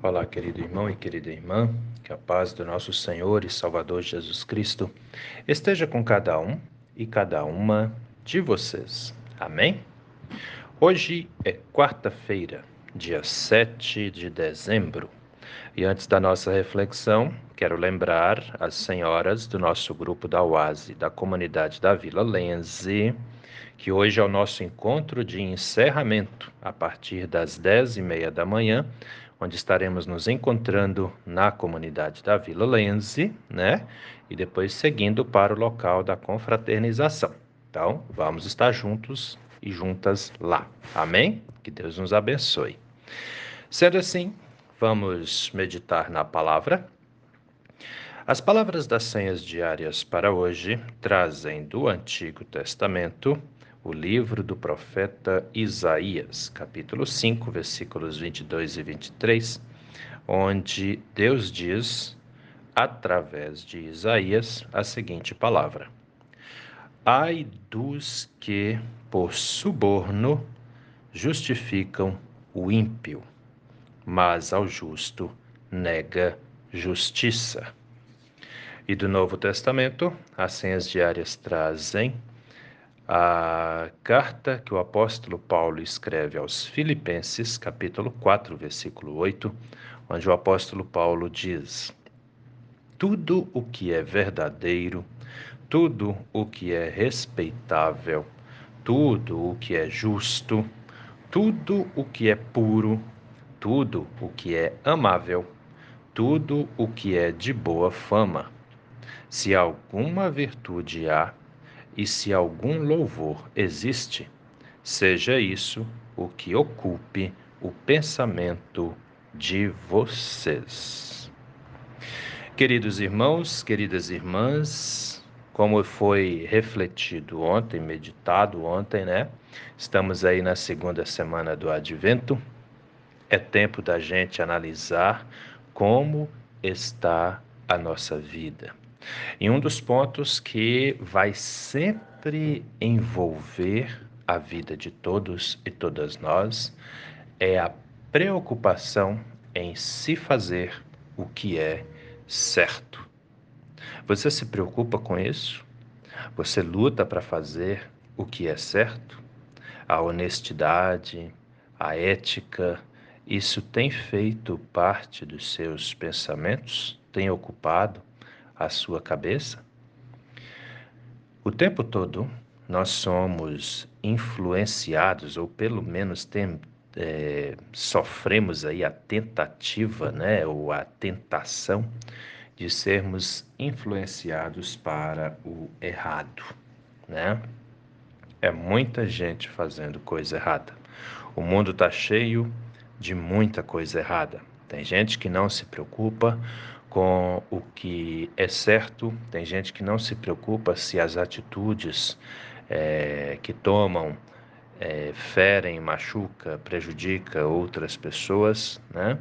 Olá, querido irmão e querida irmã, que a paz do nosso Senhor e Salvador Jesus Cristo esteja com cada um e cada uma de vocês. Amém? Hoje é quarta-feira, dia 7 de dezembro. E antes da nossa reflexão, quero lembrar as senhoras do nosso grupo da UASE, da comunidade da Vila Lenze, que hoje é o nosso encontro de encerramento, a partir das dez e meia da manhã, onde estaremos nos encontrando na comunidade da Vila Lenze, né? E depois seguindo para o local da confraternização. Então, vamos estar juntos e juntas lá. Amém? Que Deus nos abençoe. Sendo assim, vamos meditar na palavra. As palavras das senhas diárias para hoje trazem do Antigo Testamento o livro do profeta Isaías, capítulo 5, versículos 22 e 23, onde Deus diz, através de Isaías, a seguinte palavra: Ai dos que, por suborno, justificam o ímpio, mas ao justo nega justiça. E do Novo Testamento, as senhas diárias trazem a carta que o apóstolo Paulo escreve aos Filipenses, capítulo 4, versículo 8, onde o apóstolo Paulo diz: Tudo o que é verdadeiro, tudo o que é respeitável, tudo o que é justo, tudo o que é puro, tudo o que é amável, tudo o que é de boa fama. Se alguma virtude há, e se algum louvor existe, seja isso o que ocupe o pensamento de vocês. Queridos irmãos, queridas irmãs, como foi refletido ontem, meditado ontem, né? Estamos aí na segunda semana do Advento. É tempo da gente analisar como está a nossa vida. E um dos pontos que vai sempre envolver a vida de todos e todas nós é a preocupação em se fazer o que é certo. Você se preocupa com isso? Você luta para fazer o que é certo? A honestidade, a ética, isso tem feito parte dos seus pensamentos? Tem ocupado a sua cabeça? O tempo todo nós somos influenciados, ou pelo menos tem, é, sofremos aí a tentativa, né, ou a tentação de sermos influenciados para o errado, né? É muita gente fazendo coisa errada. O mundo está cheio de muita coisa errada. Tem gente que não se preocupa com o que é certo, tem gente que não se preocupa se as atitudes é, que tomam é, ferem, machuca, prejudica outras pessoas, né?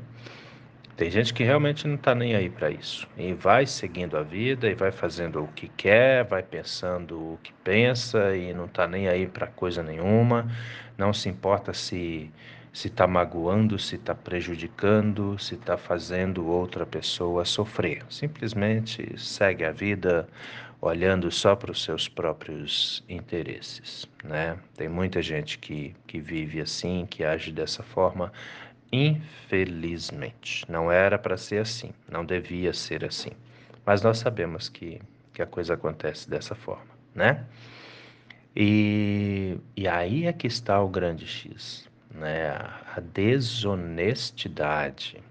Tem gente que realmente não está nem aí para isso. E vai seguindo a vida e vai fazendo o que quer, vai pensando o que pensa e não está nem aí para coisa nenhuma, não se importa se se está magoando, se está prejudicando, se está fazendo outra pessoa sofrer. Simplesmente segue a vida olhando só para os seus próprios interesses, né? Tem muita gente que, que vive assim, que age dessa forma, infelizmente. Não era para ser assim, não devia ser assim. Mas nós sabemos que, que a coisa acontece dessa forma, né? E, e aí é que está o grande X né, a desonestidade,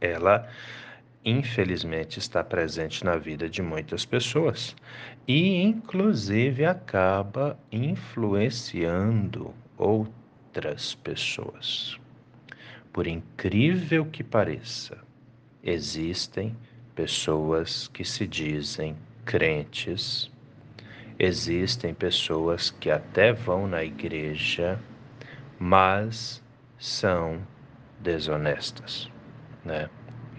ela infelizmente está presente na vida de muitas pessoas e inclusive acaba influenciando outras pessoas. Por incrível que pareça, existem pessoas que se dizem crentes, existem pessoas que até vão na igreja mas são desonestas, né?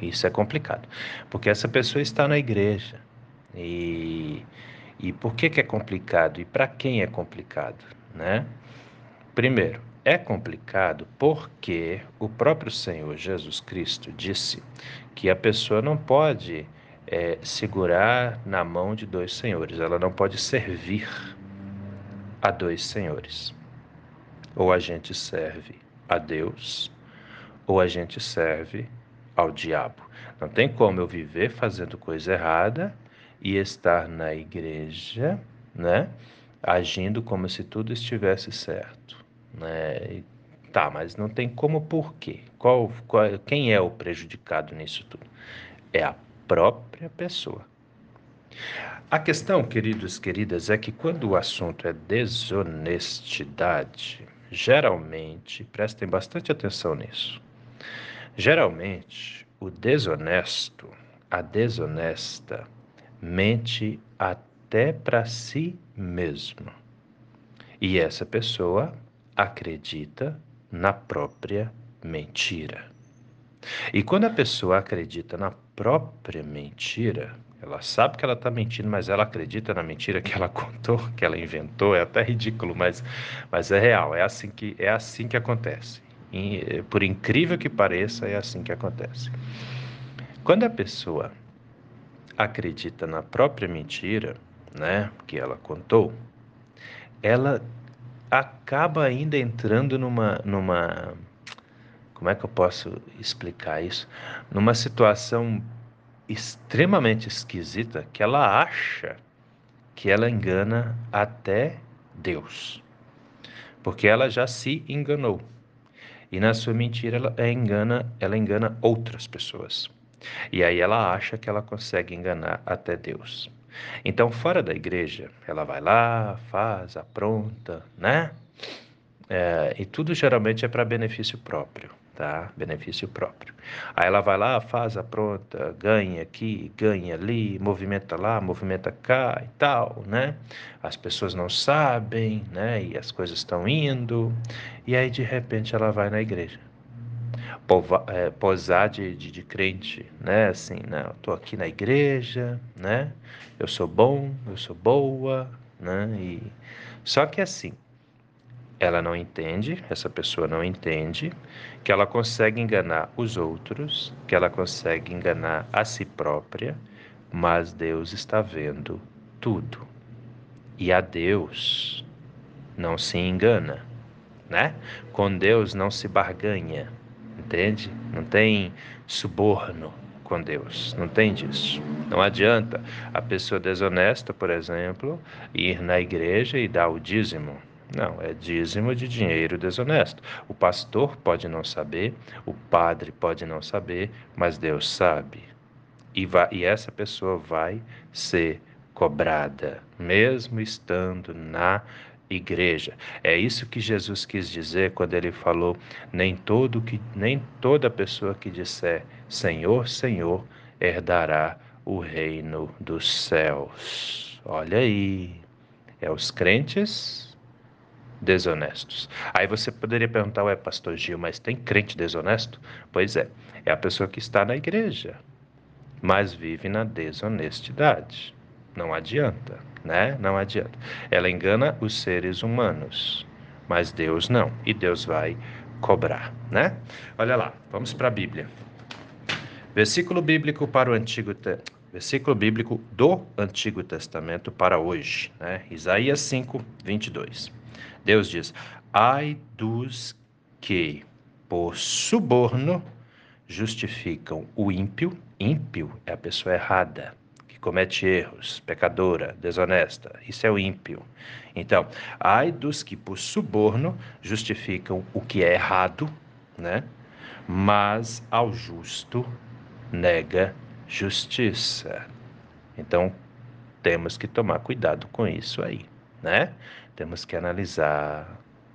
Isso é complicado, porque essa pessoa está na igreja e e por que que é complicado e para quem é complicado, né? Primeiro, é complicado porque o próprio Senhor Jesus Cristo disse que a pessoa não pode é, segurar na mão de dois senhores, ela não pode servir a dois senhores. Ou a gente serve a Deus, ou a gente serve ao diabo. Não tem como eu viver fazendo coisa errada e estar na igreja, né, agindo como se tudo estivesse certo, né? Tá, mas não tem como por quê? Qual, qual, quem é o prejudicado nisso tudo? É a própria pessoa. A questão, queridos, queridas, é que quando o assunto é desonestidade, geralmente, prestem bastante atenção nisso. Geralmente, o desonesto, a desonesta, mente até para si mesmo. E essa pessoa acredita na própria mentira. E quando a pessoa acredita na própria mentira, ela sabe que ela está mentindo, mas ela acredita na mentira que ela contou, que ela inventou. É até ridículo, mas, mas é real. É assim que é assim que acontece. E, por incrível que pareça, é assim que acontece. Quando a pessoa acredita na própria mentira, né, que ela contou, ela acaba ainda entrando numa, numa como é que eu posso explicar isso? Numa situação extremamente esquisita que ela acha que ela engana até Deus. Porque ela já se enganou. E na sua mentira ela engana, ela engana outras pessoas. E aí ela acha que ela consegue enganar até Deus. Então, fora da igreja, ela vai lá, faz, apronta, né? É, e tudo geralmente é para benefício próprio tá? Benefício próprio. Aí ela vai lá, faz a pronta, ganha aqui, ganha ali, movimenta lá, movimenta cá e tal, né? As pessoas não sabem, né? E as coisas estão indo, e aí de repente ela vai na igreja. Pova, é, posar de, de, de, crente, né? Assim, né? Eu tô aqui na igreja, né? Eu sou bom, eu sou boa, né? E... Só que assim, ela não entende, essa pessoa não entende que ela consegue enganar os outros, que ela consegue enganar a si própria, mas Deus está vendo tudo. E a Deus não se engana, né? Com Deus não se barganha, entende? Não tem suborno com Deus, não tem disso. Não adianta a pessoa desonesta, por exemplo, ir na igreja e dar o dízimo não, é dízimo de dinheiro desonesto. O pastor pode não saber, o padre pode não saber, mas Deus sabe. E, vai, e essa pessoa vai ser cobrada, mesmo estando na igreja. É isso que Jesus quis dizer quando ele falou: nem todo que nem toda pessoa que disser Senhor, Senhor herdará o reino dos céus. Olha aí, é os crentes desonestos. Aí você poderia perguntar, ué, pastor Gil, mas tem crente desonesto? Pois é, é a pessoa que está na igreja, mas vive na desonestidade. Não adianta, né? Não adianta. Ela engana os seres humanos, mas Deus não. E Deus vai cobrar, né? Olha lá, vamos para a Bíblia. Versículo bíblico para o Antigo Versículo bíblico do Antigo Testamento para hoje, né? Isaías 5, 22. Deus diz: ai dos que, por suborno, justificam o ímpio. Ímpio é a pessoa errada, que comete erros, pecadora, desonesta. Isso é o ímpio. Então, ai dos que, por suborno, justificam o que é errado, né? Mas ao justo nega justiça. Então, temos que tomar cuidado com isso aí, né? Temos que analisar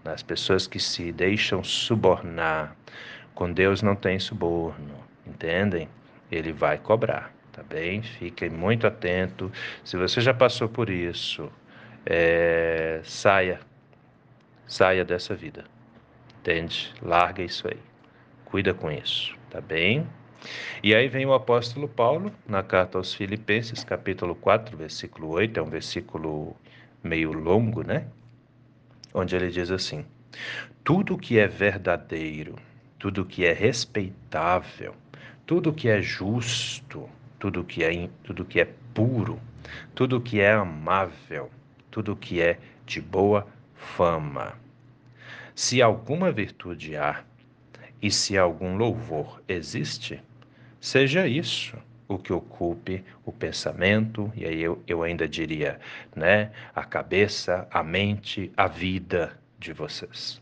as pessoas que se deixam subornar. Com Deus não tem suborno, entendem? Ele vai cobrar, tá bem? Fiquem muito atento. Se você já passou por isso, é, saia, saia dessa vida, entende? Larga isso aí, cuida com isso, tá bem? E aí vem o apóstolo Paulo, na carta aos Filipenses, capítulo 4, versículo 8, é um versículo meio longo, né? Onde ele diz assim: Tudo que é verdadeiro, tudo que é respeitável, tudo que é justo, tudo que é, tudo que é puro, tudo que é amável, tudo que é de boa fama. Se alguma virtude há e se algum louvor existe, seja isso o que ocupe o pensamento, e aí eu, eu ainda diria, né, a cabeça, a mente, a vida de vocês.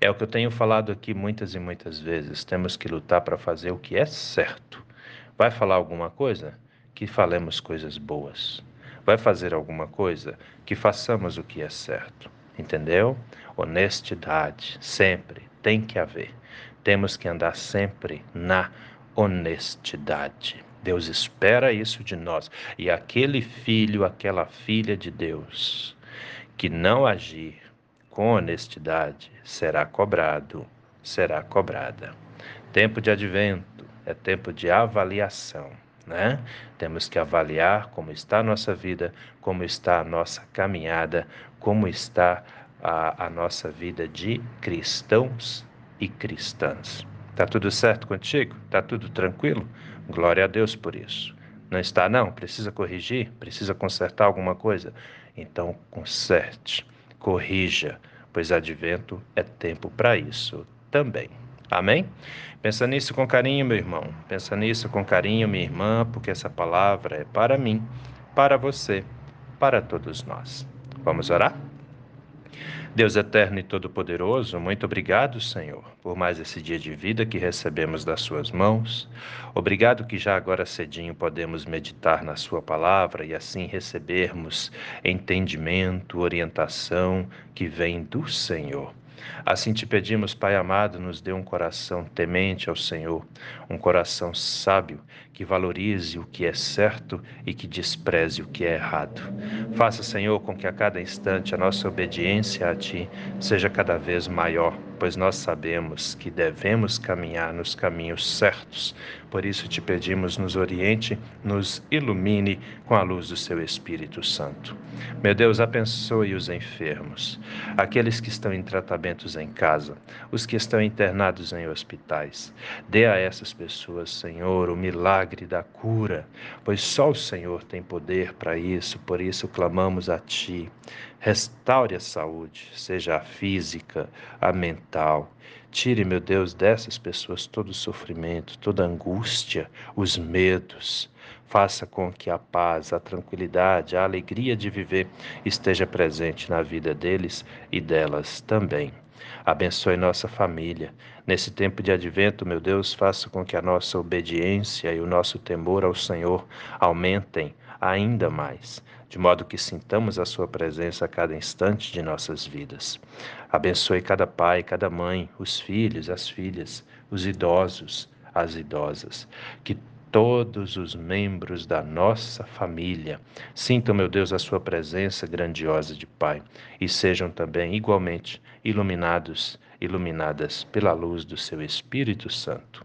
É o que eu tenho falado aqui muitas e muitas vezes. Temos que lutar para fazer o que é certo. Vai falar alguma coisa? Que falemos coisas boas. Vai fazer alguma coisa? Que façamos o que é certo. Entendeu? Honestidade, sempre tem que haver. Temos que andar sempre na honestidade. Deus espera isso de nós. E aquele filho, aquela filha de Deus que não agir com honestidade será cobrado, será cobrada. Tempo de advento é tempo de avaliação, né? Temos que avaliar como está a nossa vida, como está a nossa caminhada, como está a, a nossa vida de cristãos e cristãs. Tá tudo certo contigo? Tá tudo tranquilo? Glória a Deus por isso. Não está, não? Precisa corrigir? Precisa consertar alguma coisa? Então, conserte, corrija, pois advento é tempo para isso também. Amém? Pensa nisso com carinho, meu irmão. Pensa nisso com carinho, minha irmã, porque essa palavra é para mim, para você, para todos nós. Vamos orar? Deus eterno e todo-poderoso, muito obrigado, Senhor, por mais esse dia de vida que recebemos das Suas mãos. Obrigado que já agora cedinho podemos meditar na Sua palavra e assim recebermos entendimento, orientação que vem do Senhor. Assim te pedimos, Pai amado, nos dê um coração temente ao Senhor, um coração sábio que valorize o que é certo e que despreze o que é errado. Faça, Senhor, com que a cada instante a nossa obediência a Ti seja cada vez maior, pois nós sabemos que devemos caminhar nos caminhos certos. Por isso te pedimos, nos oriente, nos ilumine com a luz do Seu Espírito Santo. Meu Deus, abençoe os enfermos, aqueles que estão em tratamentos em casa, os que estão internados em hospitais. Dê a essas pessoas, Senhor, o milagre da cura, pois só o Senhor tem poder para isso, por isso clamamos a Ti. Restaure a saúde, seja a física, a mental. Tire, meu Deus, dessas pessoas todo o sofrimento, toda a angústia, os medos. Faça com que a paz, a tranquilidade, a alegria de viver esteja presente na vida deles e delas também. Abençoe nossa família. Nesse tempo de advento, meu Deus, faça com que a nossa obediência e o nosso temor ao Senhor aumentem ainda mais, de modo que sintamos a Sua presença a cada instante de nossas vidas. Abençoe cada pai, cada mãe, os filhos, as filhas, os idosos, as idosas. Que todos os membros da nossa família sintam, meu Deus, a Sua presença grandiosa de Pai e sejam também igualmente iluminados, iluminadas pela luz do Seu Espírito Santo.